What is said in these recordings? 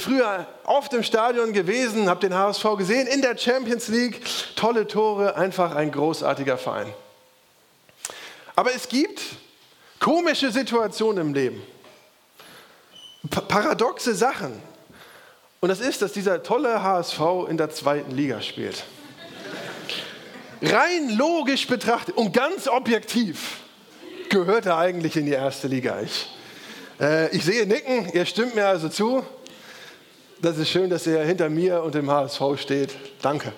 Früher oft im Stadion gewesen, habe den HSV gesehen, in der Champions League, tolle Tore, einfach ein großartiger Verein. Aber es gibt komische Situationen im Leben, paradoxe Sachen. Und das ist, dass dieser tolle HSV in der zweiten Liga spielt. Rein logisch betrachtet und ganz objektiv gehört er eigentlich in die erste Liga. Ich, äh, ich sehe Nicken, ihr stimmt mir also zu. Das ist schön, dass er hinter mir und dem HSV steht. Danke.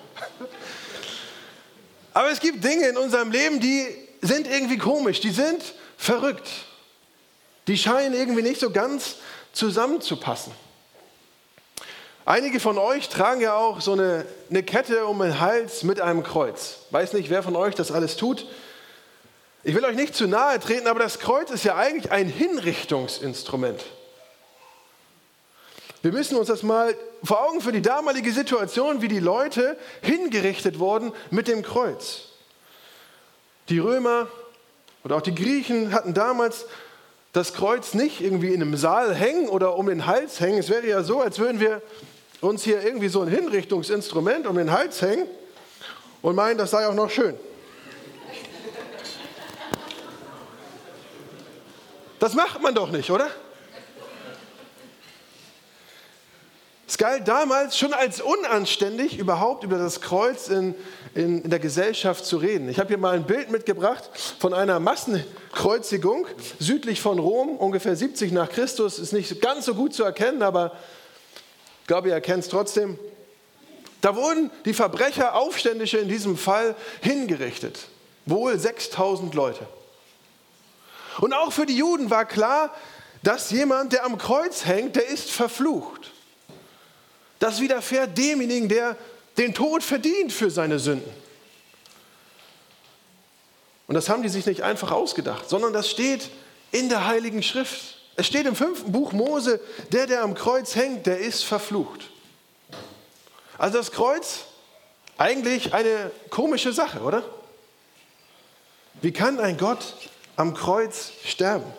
Aber es gibt Dinge in unserem Leben, die sind irgendwie komisch, die sind verrückt. Die scheinen irgendwie nicht so ganz zusammenzupassen. Einige von euch tragen ja auch so eine, eine Kette um den Hals mit einem Kreuz. Weiß nicht, wer von euch das alles tut. Ich will euch nicht zu nahe treten, aber das Kreuz ist ja eigentlich ein Hinrichtungsinstrument. Wir müssen uns das mal vor Augen für die damalige Situation, wie die Leute hingerichtet wurden mit dem Kreuz. Die Römer oder auch die Griechen hatten damals das Kreuz nicht irgendwie in einem Saal hängen oder um den Hals hängen. Es wäre ja so, als würden wir uns hier irgendwie so ein Hinrichtungsinstrument um den Hals hängen und meinen, das sei auch noch schön. Das macht man doch nicht, oder? Es galt damals schon als unanständig, überhaupt über das Kreuz in, in, in der Gesellschaft zu reden. Ich habe hier mal ein Bild mitgebracht von einer Massenkreuzigung südlich von Rom, ungefähr 70 nach Christus. Ist nicht ganz so gut zu erkennen, aber ich glaube, ihr erkennt es trotzdem. Da wurden die Verbrecher, Aufständische in diesem Fall, hingerichtet. Wohl 6000 Leute. Und auch für die Juden war klar, dass jemand, der am Kreuz hängt, der ist verflucht. Das widerfährt demjenigen, der den Tod verdient für seine Sünden. Und das haben die sich nicht einfach ausgedacht, sondern das steht in der Heiligen Schrift. Es steht im fünften Buch Mose, der, der am Kreuz hängt, der ist verflucht. Also das Kreuz, eigentlich eine komische Sache, oder? Wie kann ein Gott am Kreuz sterben?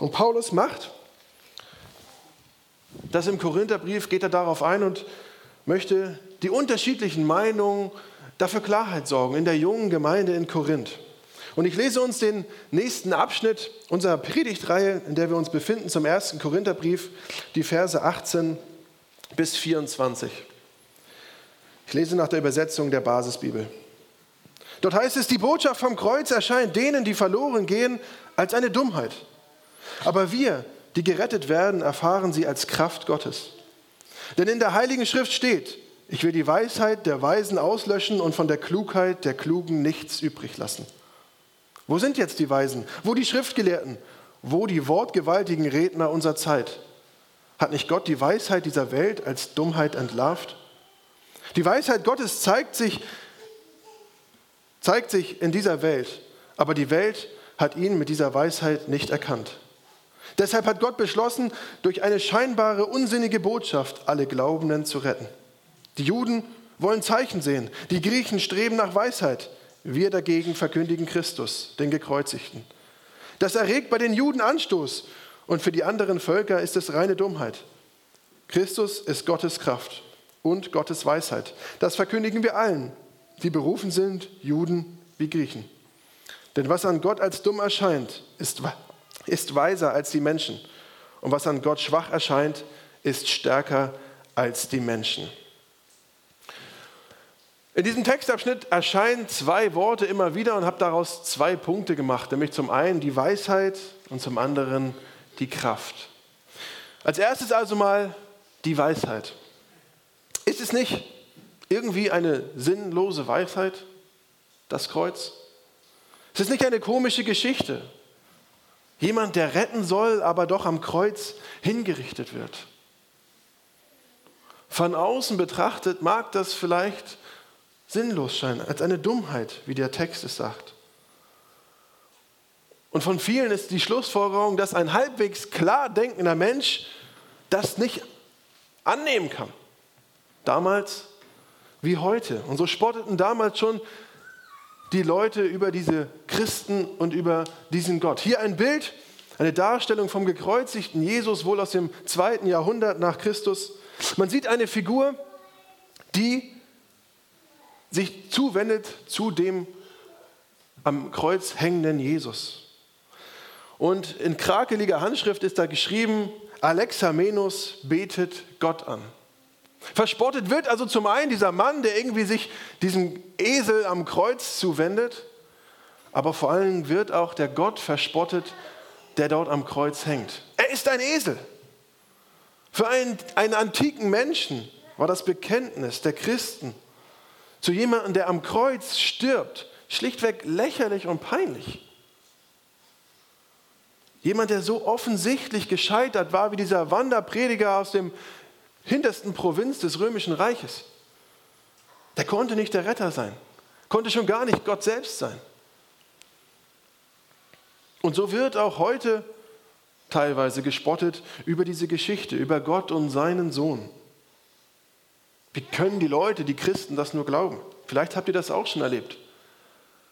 Und Paulus macht das im Korintherbrief geht er darauf ein und möchte die unterschiedlichen Meinungen dafür Klarheit sorgen in der jungen Gemeinde in Korinth. Und ich lese uns den nächsten Abschnitt unserer Predigtreihe, in der wir uns befinden, zum ersten Korintherbrief, die Verse 18 bis 24. Ich lese nach der Übersetzung der Basisbibel. Dort heißt es, die Botschaft vom Kreuz erscheint denen, die verloren gehen, als eine Dummheit. Aber wir, die gerettet werden, erfahren sie als Kraft Gottes. Denn in der Heiligen Schrift steht, ich will die Weisheit der Weisen auslöschen und von der Klugheit der Klugen nichts übrig lassen. Wo sind jetzt die Weisen? Wo die Schriftgelehrten? Wo die wortgewaltigen Redner unserer Zeit? Hat nicht Gott die Weisheit dieser Welt als Dummheit entlarvt? Die Weisheit Gottes zeigt sich, zeigt sich in dieser Welt, aber die Welt hat ihn mit dieser Weisheit nicht erkannt. Deshalb hat Gott beschlossen, durch eine scheinbare unsinnige Botschaft alle Glaubenden zu retten. Die Juden wollen Zeichen sehen, die Griechen streben nach Weisheit, wir dagegen verkündigen Christus, den Gekreuzigten. Das erregt bei den Juden Anstoß und für die anderen Völker ist es reine Dummheit. Christus ist Gottes Kraft und Gottes Weisheit. Das verkündigen wir allen, die berufen sind, Juden wie Griechen. Denn was an Gott als dumm erscheint, ist ist weiser als die Menschen. Und was an Gott schwach erscheint, ist stärker als die Menschen. In diesem Textabschnitt erscheinen zwei Worte immer wieder und habe daraus zwei Punkte gemacht, nämlich zum einen die Weisheit und zum anderen die Kraft. Als erstes also mal die Weisheit. Ist es nicht irgendwie eine sinnlose Weisheit, das Kreuz? Es ist nicht eine komische Geschichte, Jemand, der retten soll, aber doch am Kreuz hingerichtet wird. Von außen betrachtet mag das vielleicht sinnlos scheinen, als eine Dummheit, wie der Text es sagt. Und von vielen ist die Schlussfolgerung, dass ein halbwegs klar denkender Mensch das nicht annehmen kann. Damals wie heute. Und so spotteten damals schon die Leute über diese Christen und über diesen Gott. Hier ein Bild Eine Darstellung vom gekreuzigten Jesus, wohl aus dem zweiten Jahrhundert nach Christus. Man sieht eine Figur, die sich zuwendet zu dem am Kreuz hängenden Jesus. Und in krakeliger Handschrift ist da geschrieben, Alexamenos betet Gott an. Verspottet wird also zum einen dieser Mann, der irgendwie sich diesem Esel am Kreuz zuwendet, aber vor allem wird auch der Gott verspottet, der dort am Kreuz hängt. Er ist ein Esel. Für einen, einen antiken Menschen war das Bekenntnis der Christen zu jemandem, der am Kreuz stirbt, schlichtweg lächerlich und peinlich. Jemand, der so offensichtlich gescheitert war wie dieser Wanderprediger aus dem hintersten Provinz des römischen Reiches. Der konnte nicht der Retter sein, konnte schon gar nicht Gott selbst sein. Und so wird auch heute teilweise gespottet über diese Geschichte, über Gott und seinen Sohn. Wie können die Leute, die Christen das nur glauben? Vielleicht habt ihr das auch schon erlebt.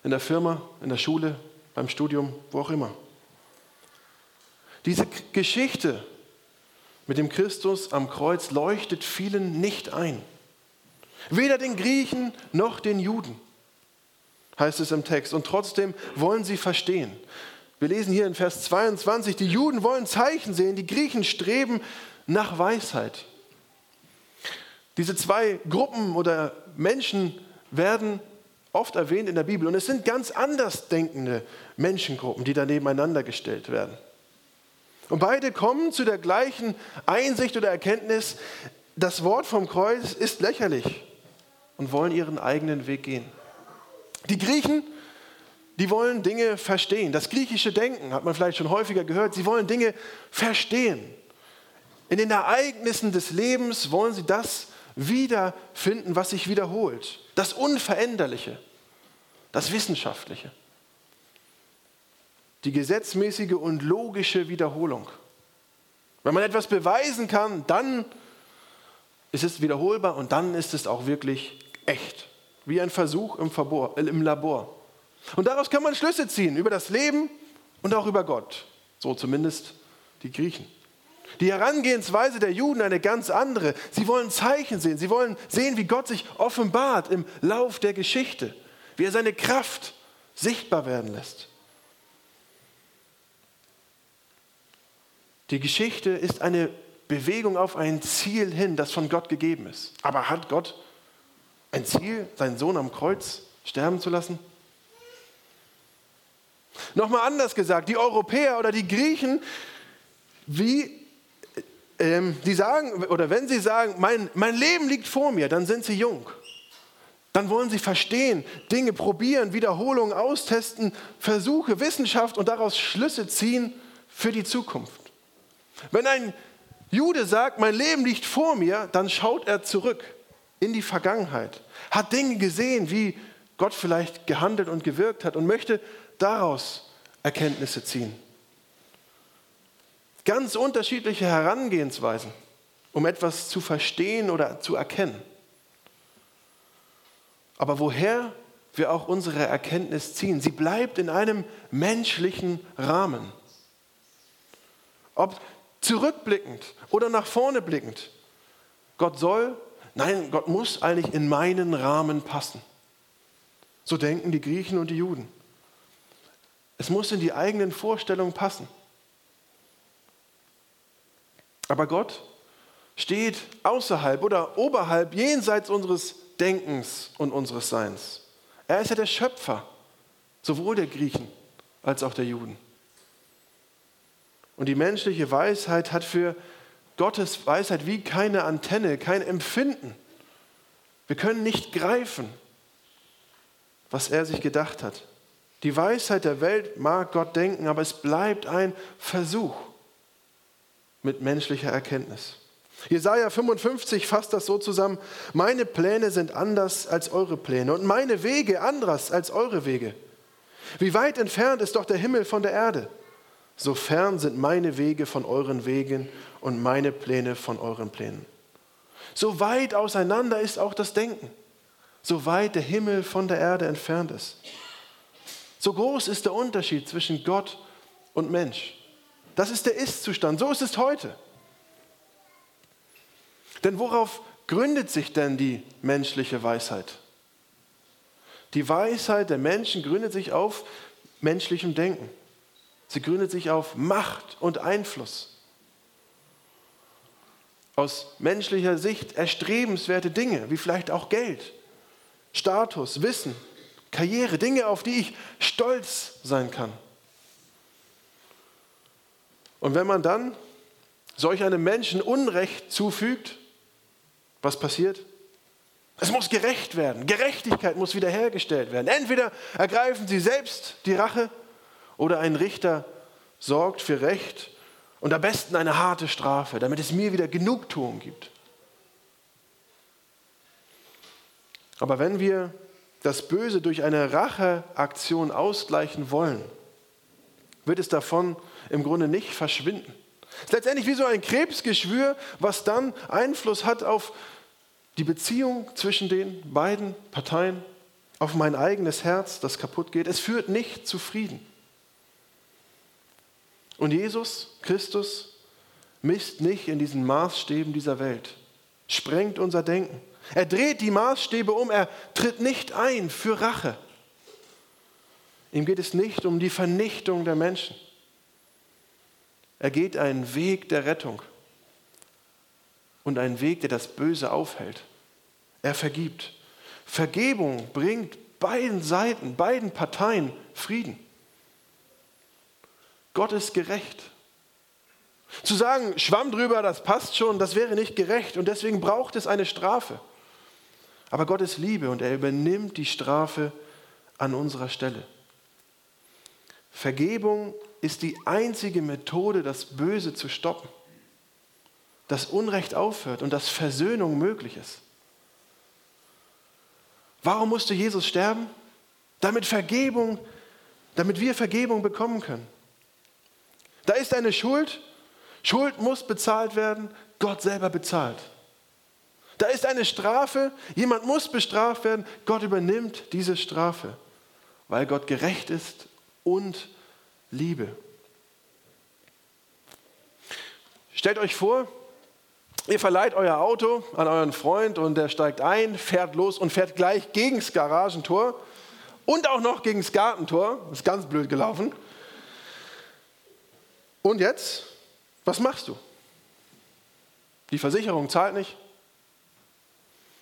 In der Firma, in der Schule, beim Studium, wo auch immer. Diese Geschichte mit dem Christus am Kreuz leuchtet vielen nicht ein. Weder den Griechen noch den Juden, heißt es im Text. Und trotzdem wollen sie verstehen. Wir lesen hier in Vers 22, die Juden wollen Zeichen sehen, die Griechen streben nach Weisheit. Diese zwei Gruppen oder Menschen werden oft erwähnt in der Bibel und es sind ganz anders denkende Menschengruppen, die da nebeneinander gestellt werden. Und beide kommen zu der gleichen Einsicht oder Erkenntnis, das Wort vom Kreuz ist lächerlich und wollen ihren eigenen Weg gehen. Die Griechen die wollen Dinge verstehen. Das griechische Denken hat man vielleicht schon häufiger gehört. Sie wollen Dinge verstehen. In den Ereignissen des Lebens wollen sie das wiederfinden, was sich wiederholt. Das Unveränderliche, das Wissenschaftliche. Die gesetzmäßige und logische Wiederholung. Wenn man etwas beweisen kann, dann ist es wiederholbar und dann ist es auch wirklich echt. Wie ein Versuch im, Labor. Und daraus kann man Schlüsse ziehen über das Leben und auch über Gott. So zumindest die Griechen. Die Herangehensweise der Juden eine ganz andere. Sie wollen Zeichen sehen. Sie wollen sehen, wie Gott sich offenbart im Lauf der Geschichte, wie er seine Kraft sichtbar werden lässt. Die Geschichte ist eine Bewegung auf ein Ziel hin, das von Gott gegeben ist. Aber hat Gott ein Ziel, seinen Sohn am Kreuz sterben zu lassen? Nochmal anders gesagt, die Europäer oder die Griechen, wie ähm, die sagen, oder wenn sie sagen, mein, mein Leben liegt vor mir, dann sind sie jung. Dann wollen sie verstehen, Dinge probieren, Wiederholungen austesten, Versuche, Wissenschaft und daraus Schlüsse ziehen für die Zukunft. Wenn ein Jude sagt, mein Leben liegt vor mir, dann schaut er zurück in die Vergangenheit, hat Dinge gesehen, wie Gott vielleicht gehandelt und gewirkt hat und möchte daraus Erkenntnisse ziehen. Ganz unterschiedliche Herangehensweisen, um etwas zu verstehen oder zu erkennen. Aber woher wir auch unsere Erkenntnis ziehen, sie bleibt in einem menschlichen Rahmen. Ob zurückblickend oder nach vorne blickend. Gott soll, nein, Gott muss eigentlich in meinen Rahmen passen. So denken die Griechen und die Juden. Es muss in die eigenen Vorstellungen passen. Aber Gott steht außerhalb oder oberhalb, jenseits unseres Denkens und unseres Seins. Er ist ja der Schöpfer, sowohl der Griechen als auch der Juden. Und die menschliche Weisheit hat für Gottes Weisheit wie keine Antenne, kein Empfinden. Wir können nicht greifen, was er sich gedacht hat. Die Weisheit der Welt mag Gott denken, aber es bleibt ein Versuch mit menschlicher Erkenntnis. Jesaja 55 fasst das so zusammen: Meine Pläne sind anders als eure Pläne und meine Wege anders als eure Wege. Wie weit entfernt ist doch der Himmel von der Erde? So fern sind meine Wege von euren Wegen und meine Pläne von euren Plänen. So weit auseinander ist auch das Denken, so weit der Himmel von der Erde entfernt ist. So groß ist der Unterschied zwischen Gott und Mensch. Das ist der Ist-Zustand. So ist es heute. Denn worauf gründet sich denn die menschliche Weisheit? Die Weisheit der Menschen gründet sich auf menschlichem Denken. Sie gründet sich auf Macht und Einfluss. Aus menschlicher Sicht erstrebenswerte Dinge, wie vielleicht auch Geld, Status, Wissen, Karriere, Dinge, auf die ich stolz sein kann. Und wenn man dann solch einem Menschen Unrecht zufügt, was passiert? Es muss gerecht werden. Gerechtigkeit muss wiederhergestellt werden. Entweder ergreifen sie selbst die Rache oder ein Richter sorgt für Recht und am besten eine harte Strafe, damit es mir wieder Genugtuung gibt. Aber wenn wir das Böse durch eine Racheaktion ausgleichen wollen, wird es davon im Grunde nicht verschwinden. Es ist letztendlich wie so ein Krebsgeschwür, was dann Einfluss hat auf die Beziehung zwischen den beiden Parteien, auf mein eigenes Herz, das kaputt geht. Es führt nicht zu Frieden. Und Jesus, Christus, misst nicht in diesen Maßstäben dieser Welt, sprengt unser Denken. Er dreht die Maßstäbe um, er tritt nicht ein für Rache. Ihm geht es nicht um die Vernichtung der Menschen. Er geht einen Weg der Rettung und einen Weg, der das Böse aufhält. Er vergibt. Vergebung bringt beiden Seiten, beiden Parteien Frieden. Gott ist gerecht. Zu sagen, Schwamm drüber, das passt schon, das wäre nicht gerecht und deswegen braucht es eine Strafe. Aber Gott ist Liebe und er übernimmt die Strafe an unserer Stelle. Vergebung ist die einzige Methode, das Böse zu stoppen, dass Unrecht aufhört und dass Versöhnung möglich ist. Warum musste Jesus sterben? Damit Vergebung, damit wir Vergebung bekommen können. Da ist eine Schuld, Schuld muss bezahlt werden, Gott selber bezahlt. Da ist eine Strafe, jemand muss bestraft werden, Gott übernimmt diese Strafe, weil Gott gerecht ist und Liebe. Stellt euch vor, ihr verleiht euer Auto an euren Freund und der steigt ein, fährt los und fährt gleich gegen das Garagentor und auch noch gegen das Gartentor. Ist ganz blöd gelaufen. Und jetzt, was machst du? Die Versicherung zahlt nicht.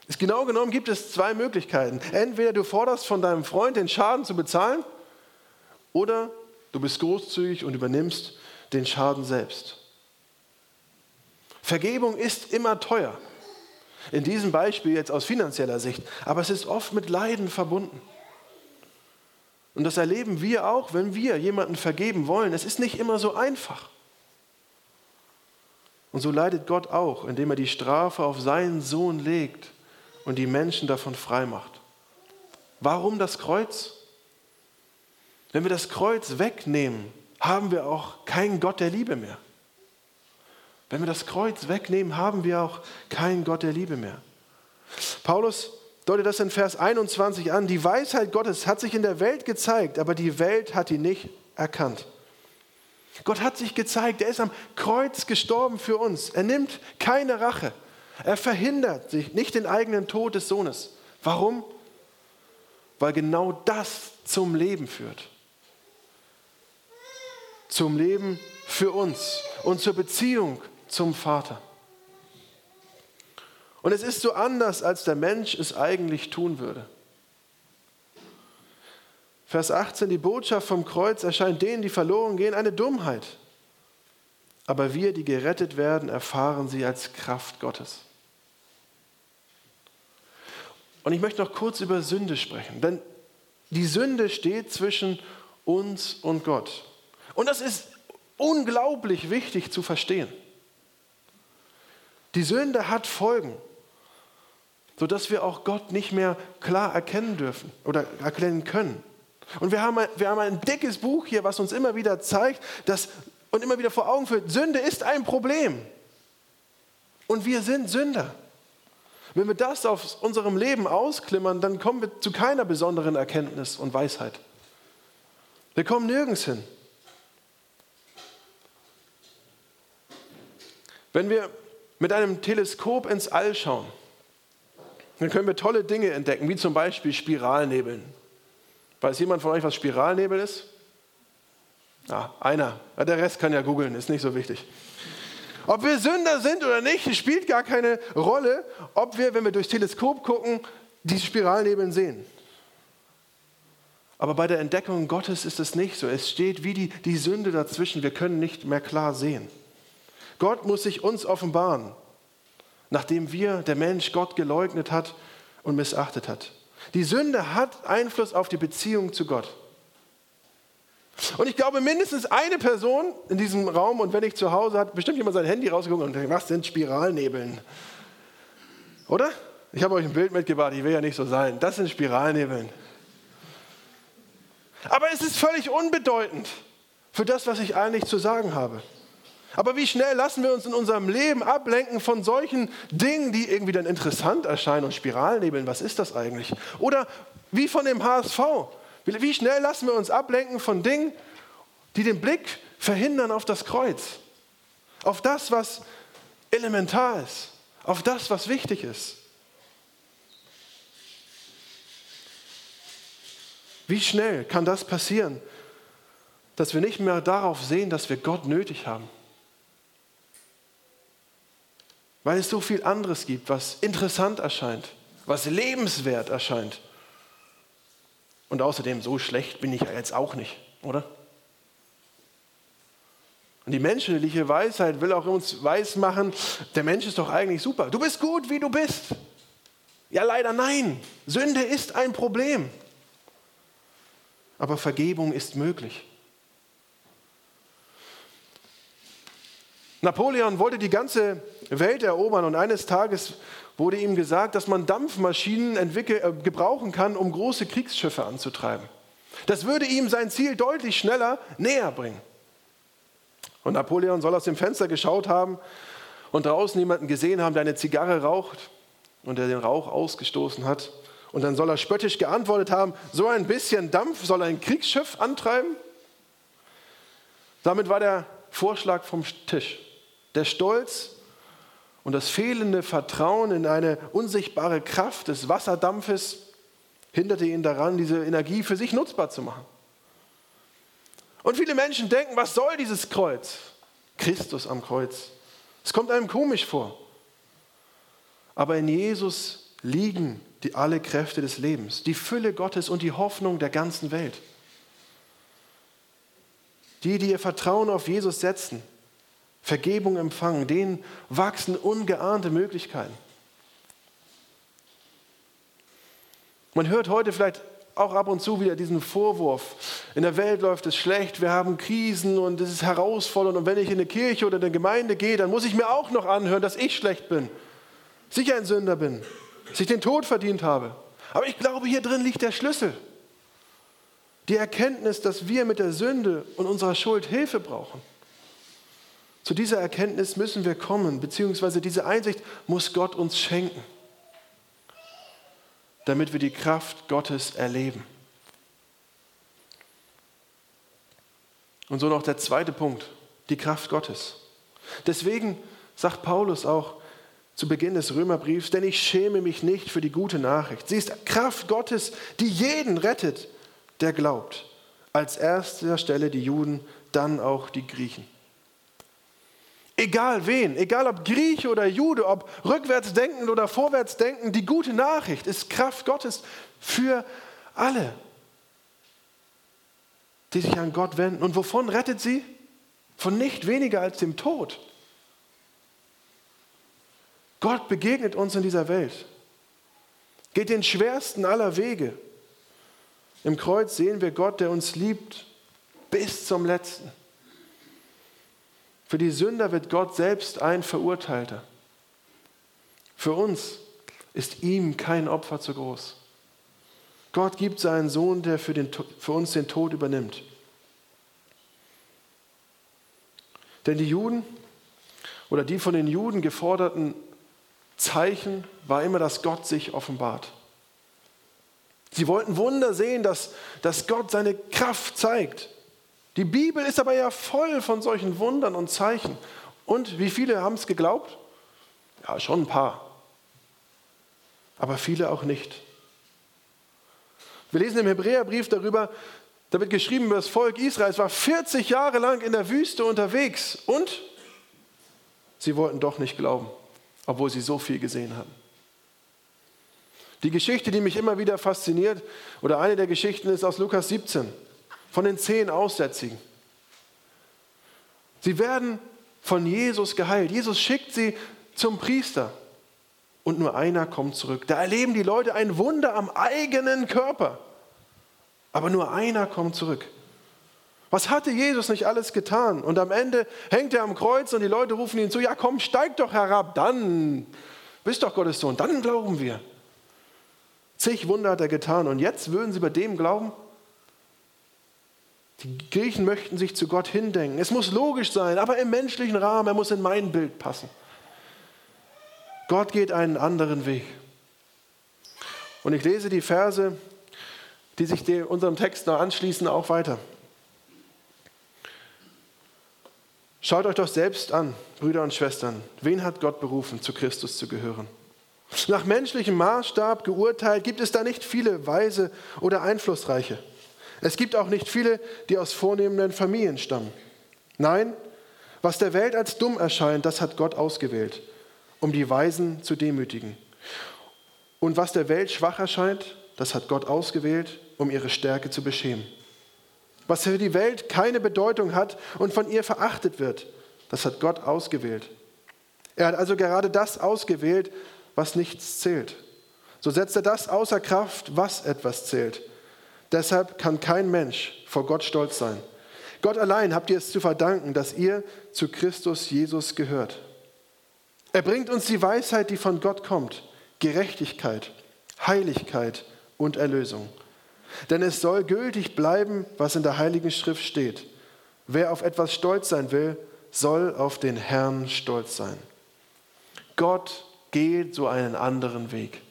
Ist genau genommen gibt es zwei Möglichkeiten. Entweder du forderst von deinem Freund den Schaden zu bezahlen oder du bist großzügig und übernimmst den Schaden selbst. Vergebung ist immer teuer. In diesem Beispiel jetzt aus finanzieller Sicht, aber es ist oft mit Leiden verbunden. Und das erleben wir auch, wenn wir jemanden vergeben wollen. Es ist nicht immer so einfach. Und so leidet Gott auch, indem er die Strafe auf seinen Sohn legt und die Menschen davon frei macht. Warum das Kreuz? Wenn wir das Kreuz wegnehmen, haben wir auch keinen Gott der Liebe mehr. Wenn wir das Kreuz wegnehmen, haben wir auch keinen Gott der Liebe mehr. Paulus deutet das in Vers 21 an. Die Weisheit Gottes hat sich in der Welt gezeigt, aber die Welt hat ihn nicht erkannt. Gott hat sich gezeigt, er ist am Kreuz gestorben für uns. Er nimmt keine Rache. Er verhindert sich nicht den eigenen Tod des Sohnes. Warum? Weil genau das zum Leben führt zum Leben für uns und zur Beziehung zum Vater. Und es ist so anders, als der Mensch es eigentlich tun würde. Vers 18, die Botschaft vom Kreuz erscheint denen, die verloren gehen, eine Dummheit. Aber wir, die gerettet werden, erfahren sie als Kraft Gottes. Und ich möchte noch kurz über Sünde sprechen, denn die Sünde steht zwischen uns und Gott. Und das ist unglaublich wichtig zu verstehen. Die Sünde hat Folgen, sodass wir auch Gott nicht mehr klar erkennen dürfen oder erkennen können. Und wir haben, wir haben ein dickes Buch hier, was uns immer wieder zeigt dass, und immer wieder vor Augen führt, Sünde ist ein Problem. Und wir sind Sünder. Wenn wir das aus unserem Leben ausklimmern, dann kommen wir zu keiner besonderen Erkenntnis und Weisheit. Wir kommen nirgends hin. Wenn wir mit einem Teleskop ins All schauen, dann können wir tolle Dinge entdecken, wie zum Beispiel Spiralnebeln. Weiß jemand von euch, was Spiralnebel ist? Ah, einer. Ja, der Rest kann ja googeln, ist nicht so wichtig. Ob wir Sünder sind oder nicht, spielt gar keine Rolle, ob wir, wenn wir durchs Teleskop gucken, diese Spiralnebeln sehen. Aber bei der Entdeckung Gottes ist es nicht so. Es steht wie die, die Sünde dazwischen. Wir können nicht mehr klar sehen. Gott muss sich uns offenbaren, nachdem wir, der Mensch, Gott geleugnet hat und missachtet hat. Die Sünde hat Einfluss auf die Beziehung zu Gott. Und ich glaube, mindestens eine Person in diesem Raum und wenn ich zu Hause hat bestimmt jemand sein Handy rausgeguckt und denkt, was sind Spiralnebeln? Oder? Ich habe euch ein Bild mitgebracht, ich will ja nicht so sein. Das sind Spiralnebeln. Aber es ist völlig unbedeutend für das, was ich eigentlich zu sagen habe. Aber wie schnell lassen wir uns in unserem Leben ablenken von solchen Dingen, die irgendwie dann interessant erscheinen und Spiralnebeln, was ist das eigentlich? Oder wie von dem HSV. Wie schnell lassen wir uns ablenken von Dingen, die den Blick verhindern auf das Kreuz, auf das, was elementar ist, auf das, was wichtig ist. Wie schnell kann das passieren, dass wir nicht mehr darauf sehen, dass wir Gott nötig haben? Weil es so viel anderes gibt, was interessant erscheint, was lebenswert erscheint. Und außerdem, so schlecht bin ich ja jetzt auch nicht, oder? Und die menschliche Weisheit will auch uns weismachen, der Mensch ist doch eigentlich super. Du bist gut, wie du bist. Ja, leider nein. Sünde ist ein Problem. Aber Vergebung ist möglich. Napoleon wollte die ganze Welt erobern und eines Tages wurde ihm gesagt, dass man Dampfmaschinen äh, gebrauchen kann, um große Kriegsschiffe anzutreiben. Das würde ihm sein Ziel deutlich schneller näher bringen. Und Napoleon soll aus dem Fenster geschaut haben und draußen jemanden gesehen haben, der eine Zigarre raucht und der den Rauch ausgestoßen hat. Und dann soll er spöttisch geantwortet haben, so ein bisschen Dampf soll ein Kriegsschiff antreiben? Damit war der Vorschlag vom Tisch. Der Stolz und das fehlende Vertrauen in eine unsichtbare Kraft des Wasserdampfes hinderte ihn daran, diese Energie für sich nutzbar zu machen. Und viele Menschen denken, was soll dieses Kreuz? Christus am Kreuz. Es kommt einem komisch vor. Aber in Jesus liegen die alle Kräfte des Lebens, die Fülle Gottes und die Hoffnung der ganzen Welt. Die, die ihr Vertrauen auf Jesus setzen, Vergebung empfangen, denen wachsen ungeahnte Möglichkeiten. Man hört heute vielleicht auch ab und zu wieder diesen Vorwurf, in der Welt läuft es schlecht, wir haben Krisen und es ist herausfordernd und wenn ich in eine Kirche oder eine Gemeinde gehe, dann muss ich mir auch noch anhören, dass ich schlecht bin, sicher ein Sünder bin, dass ich den Tod verdient habe. Aber ich glaube, hier drin liegt der Schlüssel. Die Erkenntnis, dass wir mit der Sünde und unserer Schuld Hilfe brauchen. Zu dieser Erkenntnis müssen wir kommen, beziehungsweise diese Einsicht muss Gott uns schenken, damit wir die Kraft Gottes erleben. Und so noch der zweite Punkt, die Kraft Gottes. Deswegen sagt Paulus auch zu Beginn des Römerbriefs, denn ich schäme mich nicht für die gute Nachricht. Sie ist Kraft Gottes, die jeden rettet, der glaubt. Als erster Stelle die Juden, dann auch die Griechen. Egal wen, egal ob Grieche oder Jude, ob rückwärts denkend oder vorwärts denkend, die gute Nachricht ist Kraft Gottes für alle, die sich an Gott wenden. Und wovon rettet sie? Von nicht weniger als dem Tod. Gott begegnet uns in dieser Welt, geht den schwersten aller Wege. Im Kreuz sehen wir Gott, der uns liebt bis zum letzten. Für die Sünder wird Gott selbst ein Verurteilter. Für uns ist ihm kein Opfer zu groß. Gott gibt seinen Sohn, der für, den, für uns den Tod übernimmt. Denn die Juden oder die von den Juden geforderten Zeichen war immer, dass Gott sich offenbart. Sie wollten Wunder sehen, dass, dass Gott seine Kraft zeigt. Die Bibel ist aber ja voll von solchen Wundern und Zeichen. Und wie viele haben es geglaubt? Ja, schon ein paar. Aber viele auch nicht. Wir lesen im Hebräerbrief darüber, da wird geschrieben, das Volk Israels war 40 Jahre lang in der Wüste unterwegs und sie wollten doch nicht glauben, obwohl sie so viel gesehen hatten. Die Geschichte, die mich immer wieder fasziniert, oder eine der Geschichten ist aus Lukas 17, von den zehn Aussätzigen. Sie werden von Jesus geheilt. Jesus schickt sie zum Priester und nur einer kommt zurück. Da erleben die Leute ein Wunder am eigenen Körper. Aber nur einer kommt zurück. Was hatte Jesus nicht alles getan? Und am Ende hängt er am Kreuz und die Leute rufen ihn zu, ja komm, steig doch herab, dann bist doch Gottes Sohn, dann glauben wir. Zig Wunder hat er getan und jetzt würden sie bei dem glauben? Die Griechen möchten sich zu Gott hindenken. Es muss logisch sein, aber im menschlichen Rahmen, er muss in mein Bild passen. Gott geht einen anderen Weg. Und ich lese die Verse, die sich unserem Text noch anschließen, auch weiter. Schaut euch doch selbst an, Brüder und Schwestern, wen hat Gott berufen, zu Christus zu gehören? Nach menschlichem Maßstab geurteilt gibt es da nicht viele Weise oder Einflussreiche. Es gibt auch nicht viele, die aus vornehmenden Familien stammen. Nein, was der Welt als dumm erscheint, das hat Gott ausgewählt, um die Weisen zu demütigen. Und was der Welt schwach erscheint, das hat Gott ausgewählt, um ihre Stärke zu beschämen. Was für die Welt keine Bedeutung hat und von ihr verachtet wird, das hat Gott ausgewählt. Er hat also gerade das ausgewählt, was nichts zählt. So setzt er das außer Kraft, was etwas zählt. Deshalb kann kein Mensch vor Gott stolz sein. Gott allein habt ihr es zu verdanken, dass ihr zu Christus Jesus gehört. Er bringt uns die Weisheit, die von Gott kommt, Gerechtigkeit, Heiligkeit und Erlösung. Denn es soll gültig bleiben, was in der Heiligen Schrift steht. Wer auf etwas stolz sein will, soll auf den Herrn stolz sein. Gott geht so einen anderen Weg.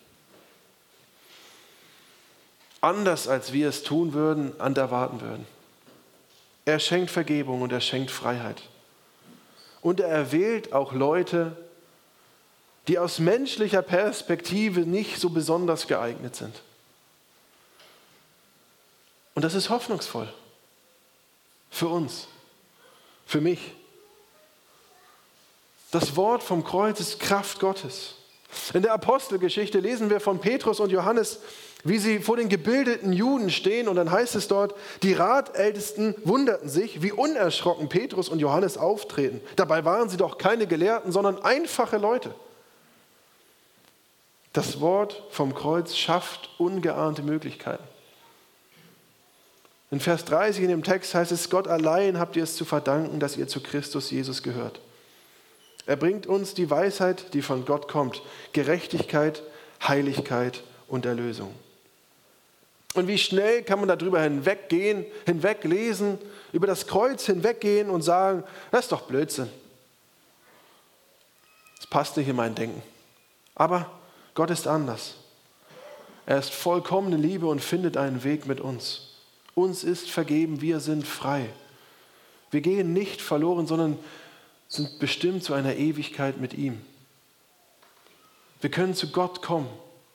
Anders als wir es tun würden, und erwarten würden. Er schenkt Vergebung und er schenkt Freiheit. Und er erwählt auch Leute, die aus menschlicher Perspektive nicht so besonders geeignet sind. Und das ist hoffnungsvoll. Für uns, für mich. Das Wort vom Kreuz ist Kraft Gottes. In der Apostelgeschichte lesen wir von Petrus und Johannes, wie sie vor den gebildeten Juden stehen und dann heißt es dort, die Ratältesten wunderten sich, wie unerschrocken Petrus und Johannes auftreten. Dabei waren sie doch keine Gelehrten, sondern einfache Leute. Das Wort vom Kreuz schafft ungeahnte Möglichkeiten. In Vers 30 in dem Text heißt es, Gott allein habt ihr es zu verdanken, dass ihr zu Christus Jesus gehört. Er bringt uns die Weisheit, die von Gott kommt, Gerechtigkeit, Heiligkeit und Erlösung. Und wie schnell kann man darüber hinweggehen, hinweglesen, über das Kreuz hinweggehen und sagen, das ist doch Blödsinn. Das passt nicht in mein Denken. Aber Gott ist anders. Er ist vollkommene Liebe und findet einen Weg mit uns. Uns ist vergeben, wir sind frei. Wir gehen nicht verloren, sondern sind bestimmt zu einer Ewigkeit mit ihm. Wir können zu Gott kommen,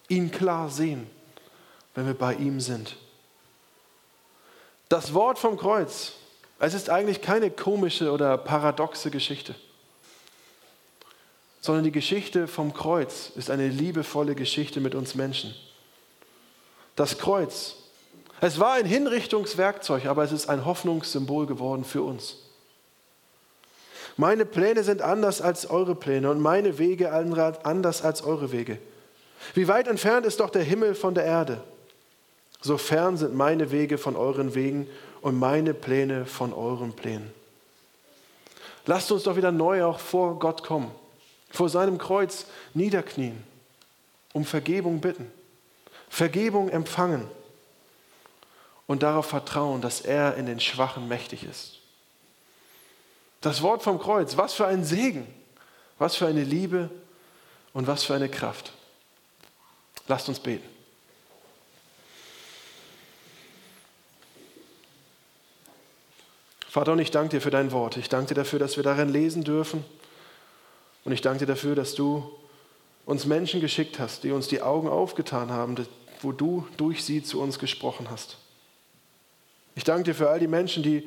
ihn klar sehen, wenn wir bei ihm sind. Das Wort vom Kreuz, es ist eigentlich keine komische oder paradoxe Geschichte, sondern die Geschichte vom Kreuz ist eine liebevolle Geschichte mit uns Menschen. Das Kreuz, es war ein Hinrichtungswerkzeug, aber es ist ein Hoffnungssymbol geworden für uns. Meine Pläne sind anders als eure Pläne und meine Wege anders als eure Wege. Wie weit entfernt ist doch der Himmel von der Erde? So fern sind meine Wege von euren Wegen und meine Pläne von euren Plänen. Lasst uns doch wieder neu auch vor Gott kommen, vor seinem Kreuz niederknien, um Vergebung bitten, Vergebung empfangen und darauf vertrauen, dass er in den Schwachen mächtig ist. Das Wort vom Kreuz, was für ein Segen, was für eine Liebe und was für eine Kraft. Lasst uns beten. Vater, und ich danke dir für dein Wort. Ich danke dir dafür, dass wir darin lesen dürfen, Und ich danke dir dafür, dass du uns Menschen geschickt hast, die uns die Augen aufgetan haben, wo du durch sie zu uns gesprochen hast. Ich danke dir für all die Menschen, die